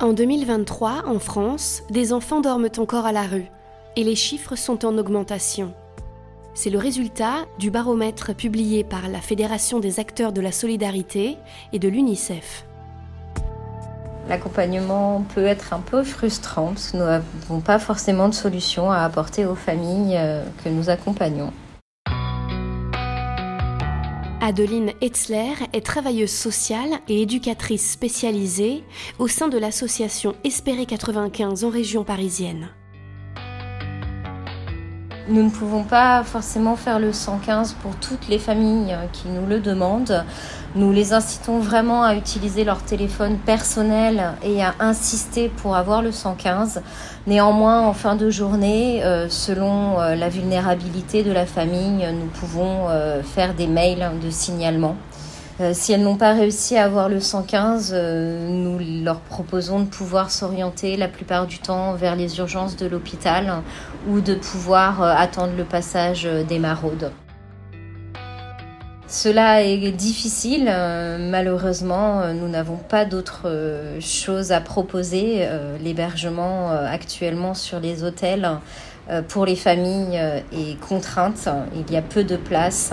En 2023, en France, des enfants dorment encore à la rue et les chiffres sont en augmentation. C'est le résultat du baromètre publié par la Fédération des acteurs de la solidarité et de l'UNICEF. L'accompagnement peut être un peu frustrant parce nous n'avons pas forcément de solution à apporter aux familles euh, que nous accompagnons. Adeline Etzler est travailleuse sociale et éducatrice spécialisée au sein de l'association Espérer 95 en région parisienne. Nous ne pouvons pas forcément faire le 115 pour toutes les familles qui nous le demandent. Nous les incitons vraiment à utiliser leur téléphone personnel et à insister pour avoir le 115. Néanmoins, en fin de journée, euh, selon euh, la vulnérabilité de la famille, nous pouvons euh, faire des mails de signalement. Euh, si elles n'ont pas réussi à avoir le 115, euh, nous leur proposons de pouvoir s'orienter la plupart du temps vers les urgences de l'hôpital ou de pouvoir euh, attendre le passage des maraudes. Cela est difficile, malheureusement, nous n'avons pas d'autre chose à proposer. L'hébergement actuellement sur les hôtels pour les familles est contrainte, il y a peu de places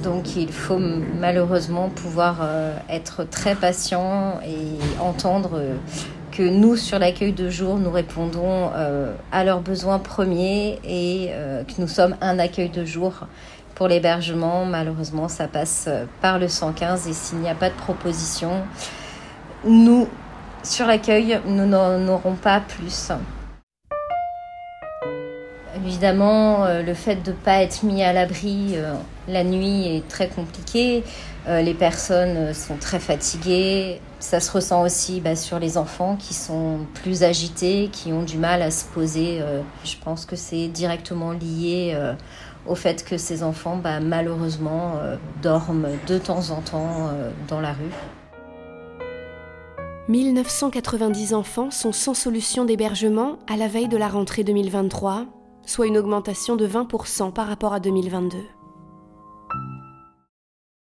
donc il faut malheureusement pouvoir euh, être très patient et entendre euh, que nous, sur l'accueil de jour, nous répondons euh, à leurs besoins premiers et que nous sommes un accueil de jour. Pour l'hébergement, malheureusement, ça passe par le 115 et s'il n'y a pas de proposition, nous, sur l'accueil, nous n'en aurons pas plus. Évidemment, euh, le fait de ne pas être mis à l'abri euh, la nuit est très compliqué. Euh, les personnes sont très fatiguées. Ça se ressent aussi bah, sur les enfants qui sont plus agités, qui ont du mal à se poser. je pense que c'est directement lié au fait que ces enfants, bah, malheureusement, dorment de temps en temps dans la rue. 1990 enfants sont sans solution d'hébergement à la veille de la rentrée 2023 soit une augmentation de 20% par rapport à 2022.